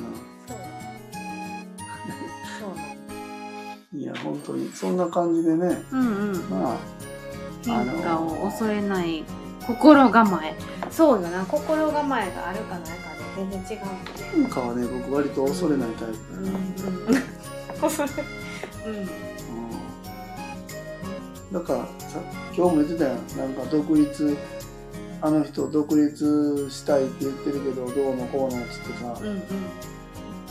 や本当に。そんな感じでね。うんうん。まあ変化を恐れない心構え。そうよな。心構えがあるかないかで全然違う変化はね僕割と恐れないタイプ。うんうん。恐れうん。うん。だからさ今日も言ってたやん。なんか独立あの人独立したいって言ってるけどどうのこうのっつってさ。うんうん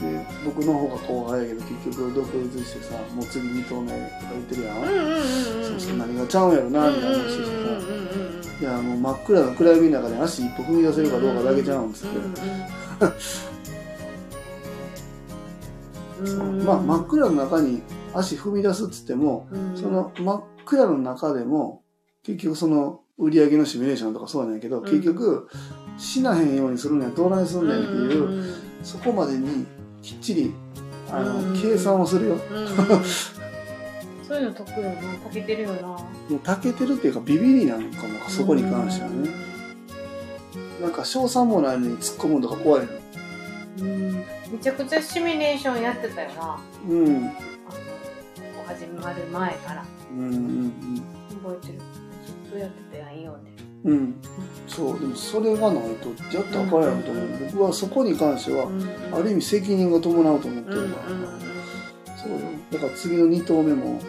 で僕の方が後輩やけど結局独立してさもう次二投目とか言ってるやん、そうそう何がちゃうんやろなみたいな話してさ、いやもう真っ暗な暗闇の中で足一歩踏み出せるかどうかだけじゃうんっつって、うん まあ真っ暗の中に足踏み出すっつっても、うん。その真っ暗の中でも結局その売り上げのシミュレーションとかそうなんやけど、ん。結局死なへんようにするにはどうないすんねんっていう、そこまでにきっちりあの、うん。計算をするよ。うん。うんそういうの得意よな。たけてるよなもうたけてるっていうかビビりなのかもそこに関してはね。なんか賞賛もないのに突っ込むのとか怖いの。うん。めちゃくちゃシミュレーションやってたよな。うん。始まる前から。うんうん覚えてる。ずっとやってたやんいいよねうん。うん。そう、でもそれがないとやったらあかんやろと思う。僕はそこに関しては、ある意味責任が伴うと思ってうんうんるから。そうよ。だから次の2投目も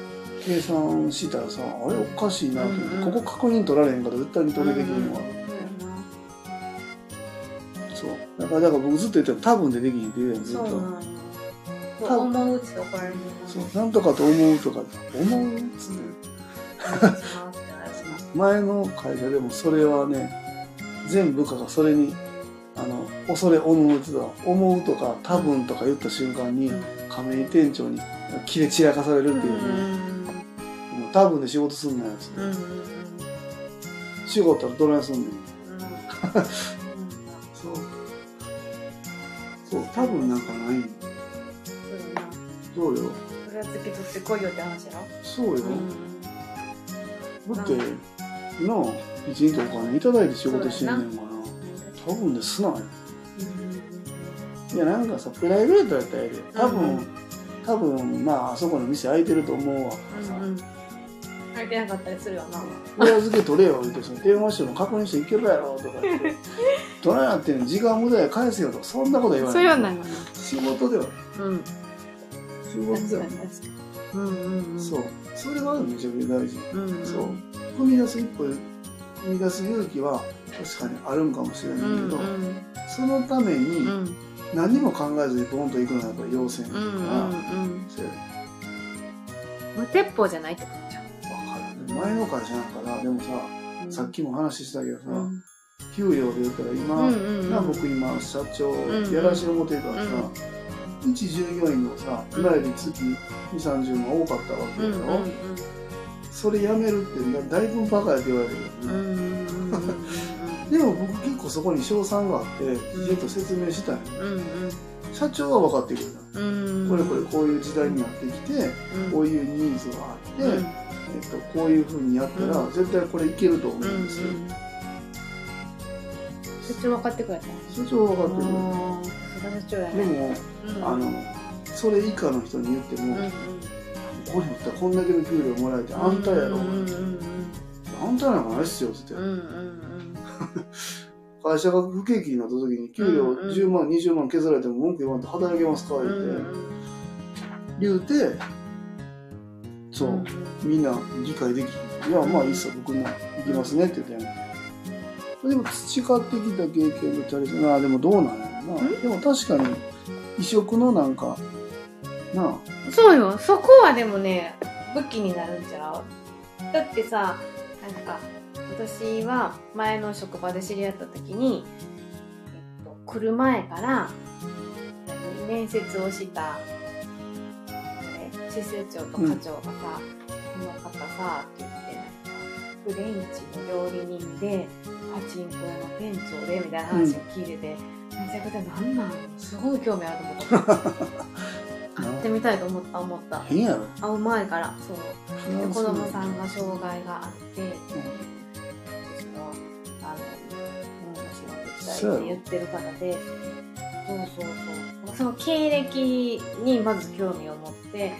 計算したらさ、あれおかしいなと思って、うんうんここ確認取られへんから絶対2投目できるのは。そう。だから、だから僕ずっと言ってる多分でできひんって言うやん、ずっと。思うって怒られるそう、なんとかと思うとか、思うっつって。前の会社でもそれはね、全部下がそれに、あの、恐れ思うって言ったら思うとか多分とか言った瞬間に、亀井店長に切れ散らかされるっていうね。もう多分で仕事すんなよっつって。うんうんうん仕事はどないすんねん。うんそう。そう、多分なんかないんそうよ。それは付け取ってこいよって話やろそうよ。うだって、なあ、きちんとお金いただいて仕事してんねんから。多分ですなよ。いや、なんかさ、プライベートやったらええで。多分、うん多分、まあ、あそこの店開いてると思うわ。さんうん入ってなかったりするよな裏付け取れよ、言って、その電話しても確認していけるやろ、とか言って。どないなってんの？時間無駄や返せよとか、そんなこと言わない。そうなのな仕事では。うん仕事ではうんうんうんそう。それがめちゃくちゃ大事。うんうんそう。踏み出す一歩、踏み出す勇気は確かにあるんかもしれないけど、うんうん。そのためにうん。何も考えずにボンと行くのはやっぱり要請だから、うんうん無鉄砲じゃないってことじゃんわかる前の会社なんかな、でもさ、さっきも話したけどさ、うん。給料で言ったら今、うんうんうん。な僕今社長んやらしてもらってるからさ、うん一従業員のさ今より月2 3 0万多かったわけうんだろ、それやめるってだいぶバカやって言われる。ようんうんね、でも僕結構そこに賞賛があってきちんと説明したんよ、うん社長は分かってくれた、これこれこういう時代になってきて、こういうニーズがあって、うん。えっと、こういうふうにやったら、うん。絶対これいけると思ううんんですよ、社長分かってくれた。社長は分かってくれるああさすが社長やねでも、うん。あのそれ以下の人に言っても、うんうんこれやったらこんだけの給料もらえて、あんたやろ、うんうん。うんあんたなんかないっすよって。言って、うんうん。会社が不景気になった時に給料うんうん10万、20万削られても文句言わんと働けますか？うん言って、うん。言うてそう、うんみんな理解できいやまあいいっすよ僕も行きますねって言ってでも培ってきた経験のチャレンジなあでもどうなんやろな。でも確かに異色のなんかなあ。そうよ。そこはでもね武器になるんちゃう？だってさなんか私は前の職場で知り合った時に、えっと、来る前から何面接をしたえ施設長と課長がさ、この方さって言ってフレンチの料理人でパチンコ屋の店長でみたいな話を聞いてて、めちゃくちゃなんなん？すごい興味あると思った会 ってみたいと思った思った。変やろ。会う前から。そう。子供さんが障害があって、そのあの、うん、お仕事したいって言ってる方で。そうそうそう。その経歴にまず興味を持って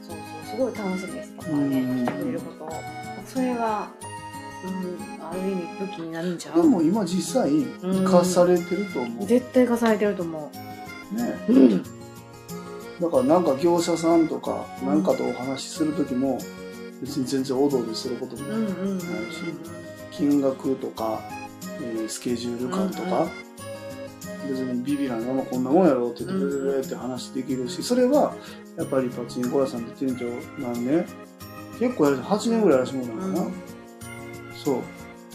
そうそうすごい楽しみにしてたからねうん。来てくれることを。それが、うん、ある意味武器になるんちゃう？でも今実際生かされてると思う、ね絶対化されてると思う。うんだからなんか業者さんとかなんかとお話しする時も別に全然おどおどすることもうんうんうんうん。金額とか、えースケジュール感とか、別にビビらんままこんなもんやろって言ってって話できるしそれはやっぱりパチンコ屋さんで店長なんで結構やる8年ぐらいやらしてもらうのかな、そう。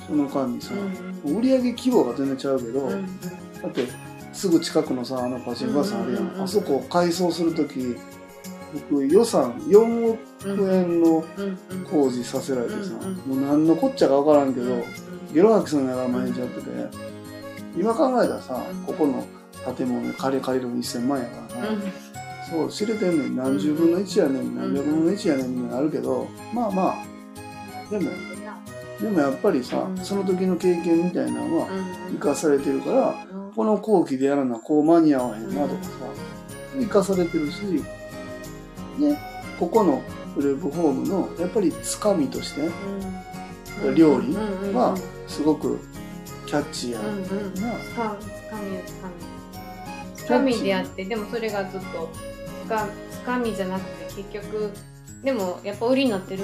その間にさ、うん売り上げ規模が全然違うけど、だってすぐ近くのさあのパチンコ屋さんあるやん,、うんうんうん。あそこ改装する時僕予算4億円の工事させられてさ、うんもう何のこっちゃか分からんけど、うんゲロ吐きそうにながら毎日やってて今考えたらさうん。ここの建物借り借りるの1000万やからな、うん。そう知れてんねん何十分の1やねんん何百分の1やねんみたいなのあるけどまあまあでもでもやっぱりさ、うん。その時の経験みたいなのはうん。生かされてるからうん。この後期でやらなこう間に合わへんなとかさ生かされてるしでここのグループホームのやっぱりつかみとしてうん。料理はすごくキャッチーやうんうん。つな、かつかみよつかみ。つかみであってでもそれがずっとつかみじゃなくて結局でもやっぱ売りになってる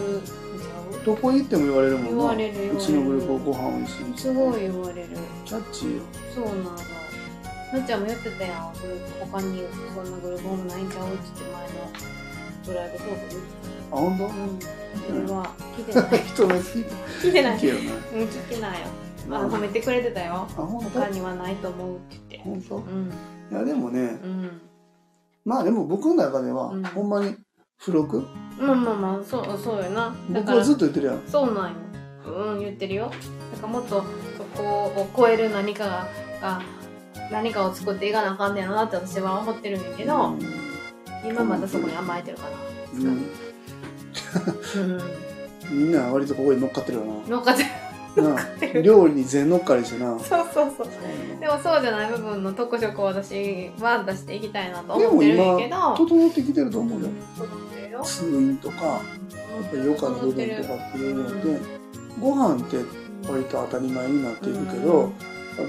どこ行っても言われるも言んな。われる言われるうちのグループご飯美味しいすごい言われる。キャッチーよ。そうなの。なっちゃんも言ってたやん。グループ他にそんなグループホームないんちゃう？って言って前のドライブトークで。言ってあ本当たうん。それは聞いてない。人の聞いて聞い。てない。聞なうん聞いてないよあの褒めてくれてたよ。他にはないと思うって言って。当本当うん。いやでもねうん。まあでも僕の中では、うん。ほんまに付録？まあまあまあそうそうよな。だ僕はずっと言ってるやん。そうなんよ。うん言ってるよ。だからもっとそこを超える何かがが何かを作っていかなあかんねやろなって私は思ってるんやけど、今まだそこに甘えてるかうんうん。なうん。みんな割とここに乗っかってるよ乗っかってる。なな料理に全乗っかりしてな。そうそうそう。でもそうじゃない部分の特色を私は出していきたいなと思ってるんやけど。整ってきてると思うよ。通院とかやっぱり余暇の部分とかっていうのでご飯って割と当たり前になっていくけど、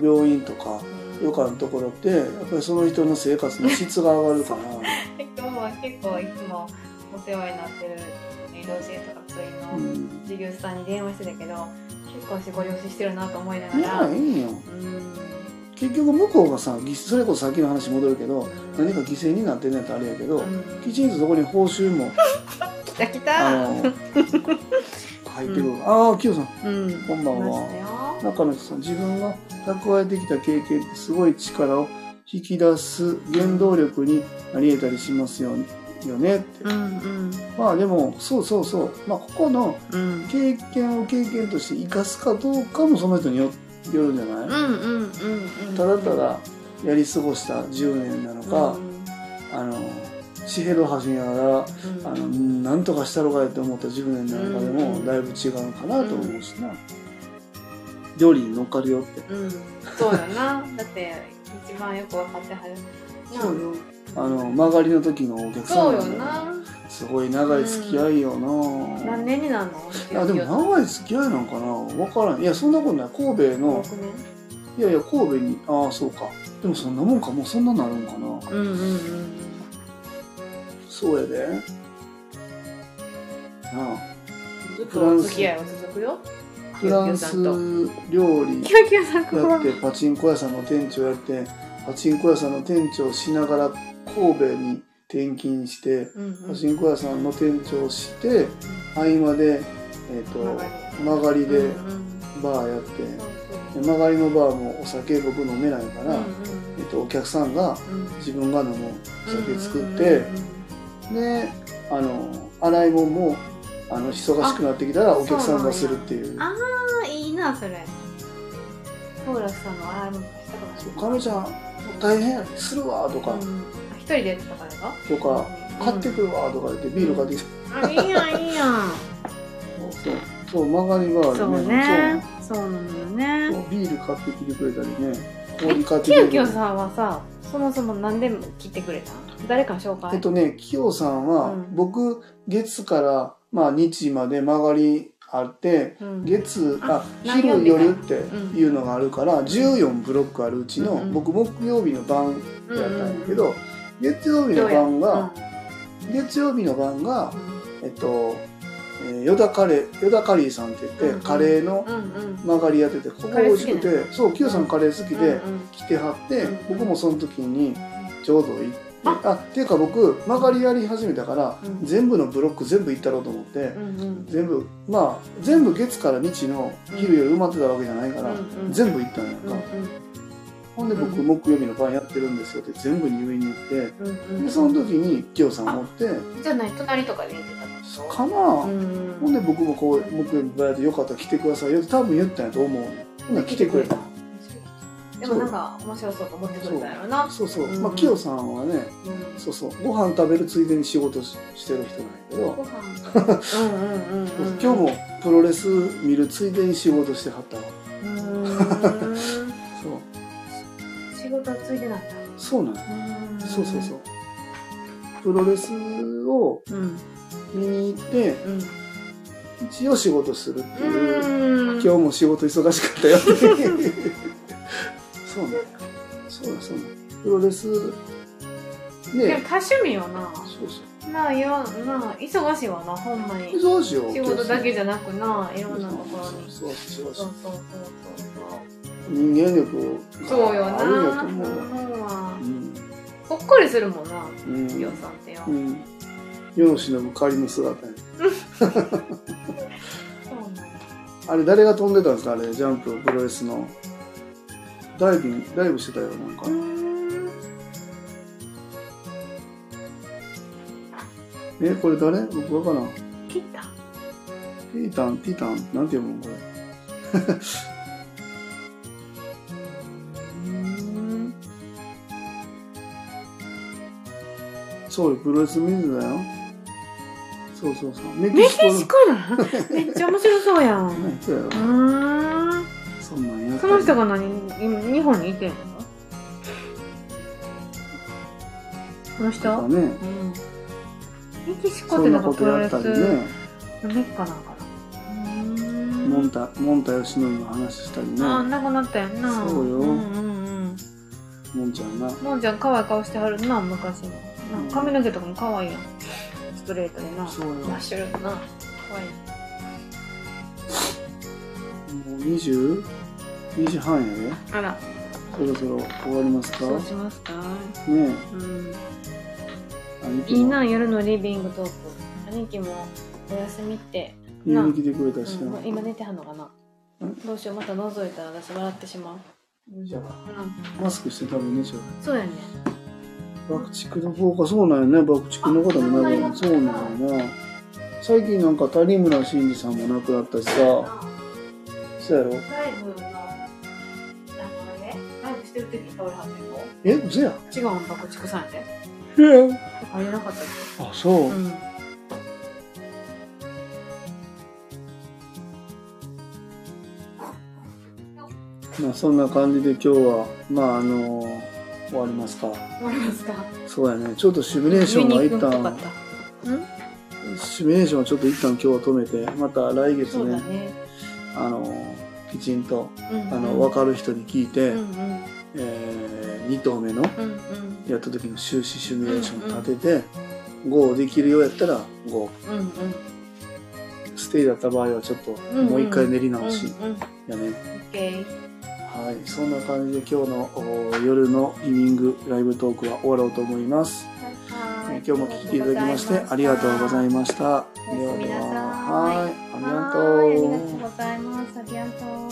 病院とか余暇のところってやっぱりその人の生活の質が上がるから。今日は結構いつもお世話になってる医療支援とかそういうのうん。事業者さんに電話してたけど結構私ご了承してるなと思いながいやらいいんよ。うん。結局向こうがさぎそれこそさっきの話戻るけど何か犠牲になってんのやったらあれやけど、うん。きちんとそこに報酬も来た来あたの入ってくる、ああキヨさん。うん。こんばんは。中の人さん自分が蓄えてきた経験ってすごい力を引き出す原動力になり得たりしますよよねって、うんうん。まあでもそうそうそう。まあここのうん。経験を経験として生かすかどうかもその人によよるんじゃない、うんうんうんうん。ただただやり過ごした10年なのか、あの地平道走りながらうん。あのなんとかしたろかやって思った10年なのかでもうん。だいぶ違うのかなと思うしな、料理に乗っかるよって。うん。そうやな。だって一番よく分かってはるな。そうよあの曲がりの時のお客さそうよな。すごい長い付き合いよな、何年になるの？いやでも長い付き合いなんかな。分からん。いやそんなことない。神戸の。6年いやいや神戸に。ああそうか。でもそんなもんか。もうそんななるんかな。うんうんうん。そうやで。なあ。ずっとお付き合いは続くよ。フランス料理。やってパチンコ屋さんの店長やってパチンコ屋さんの店長をしながら神戸に転勤してうんうん。パチンコ屋さんの店長をして合間で、えー、と曲がりで。バーやってで曲がりのバーもお酒僕飲めないから、えー、とお客さんが自分が飲むお酒作っうんてうんであの洗い物もあの忙しくなってきたらお客さんがするっていう。ああいいなそれ。トーラスさんの洗い物したことない「かのちゃん大変やするわ」とか、うん一人でやってたからか？とか「買ってくるわ」とか言ってビール買ってきて、あいいやんいいやん。そうそう曲がりバーでそうね。そう。なのよそうね。そうビール買ってきてくれたりね。氷買ってきキてくれたり。さんはさそもそも何で切ってくれたん誰か紹介？えっとね、キヨさんは、うん。僕、月から、まあ、日まで曲がりあって、うん。月、あ、何曜昼日か夜っていうのがあるから、14ブロックあるうちの、うんうん。僕、木曜日の晩やったんやけど、月曜日の晩が、月曜日の晩が、えっと、えーヨダカレー、ヨダカリーさんって言って、カレーの曲がりやってて、ここ美味しくて、そう、キヨさんカレー好きで、来てはって、うん僕もその時にちょうど行ってああっていうか僕曲がりやり始めたから、うん。全部のブロック全部行ったろうと思って、全部まあ全部月から日の昼夜埋まってたわけじゃないから、全部行ったんやんか、ほんで僕、木曜日の晩やってるんですよって全部に言いに行って、うんうん。で、その時に、きよさん持って、じゃない隣とかで言ってたの。かな、うんほんで僕もこう、木曜日バイトよかったら来てくださいよって多分言ったんやと思う。ね。ほんなら来てくれた。でもなんか面白そうと思ってくれたんやろな。そう。そう。う。んまあ、きよさんはね、うん。そうそう。ご飯食べるついでに仕事ししてる人なんやごけど、飯うんうんうんうん今日もプロレス見るついでに仕事してはったわ。事はついてなかっそうなんそうそうそう。プロレスをうん見に行って、うん一応仕事するっていう。うん今日も仕事忙しかったよ。そうなんや。そうだそうだ。プロレスでもで、多趣味よなそうそう。なあよなあ忙しいわなほんまに忙しいよ。仕事だけじゃなくないろんなところにそうそうそうそうそうそう人間力そうよなあるんやと思うわ。思うん。ほっこりするもんなうん。りょうさんってようん。世の忍ぶ仮の姿やあれ誰が飛んでたんですか？あれ、ジャンプ、プロレスの。ダイビング、ダイブしてたよ、なんかえ、これ誰？僕わからん。切ったピータン、ピータン、なんて読むのこれ？そうよ、プロレス水だよ。そうそうそう。メメキシコなの？めっちゃ面白そうやんうねそうやろ。ーんそんなんやったその人が何？今日本にいてんの？この人？とかね。うんメキシコってなんなかプロレスね。のメッカなんかな？うーんモンタ、モンタヨシノリの話したりね。ああ、なくなったやんな。そうようんうんうん。モンちゃんな。もんちゃん可愛い顔してはるな、昔の。なんか髪の毛とかも可愛いやん。ストレートでな。そうよ。マッシュルな。可愛い。もう20、2時半やで。あら、そろそろ終わりますか？そうしますか。ねうん。え。兄貴もいいな、夜のリビングトーク。兄貴もお休みって。言いに来てくれたしうん、な。今寝てはんのかな。どうしよう、また覗いたら私笑ってしまう。じゃあうん。マスクして多分ね、ちょそうやね。爆竹の方か、そうなんやね。爆竹の方もあなんか、そうなんやな。最近なんか谷村新司さんも亡くなったしさ、そうやろ？ライブの、あのね、ライブしてる時に倒れはってんのえ、嘘や。違うん、爆竹さんやで。え？あれなかったっあ、そう。けうん。まあそんな感じで今日は、まああの終わりますか。終わりますかそうやね。ちょっとシミュレーションは一旦シミュレーションはちょっと一旦今日は止めて、また来月ね、ね。あのきちんと、うんあの、分かる人に聞いて、うんうんえ2投目のうんうんやった時の収支シミュレーションを立てて、5できるようやったら5。うんうんステイだった場合はちょっとうんもう一回練り直しうんうんやね。オッケーはい。そんな感じで今日のお夜のリビングライブトークは終わろうと思います。はいえー今日も聞いていただきましてありがとうございました。ではでははい。ありがはいありがとうとう。ございますありがとう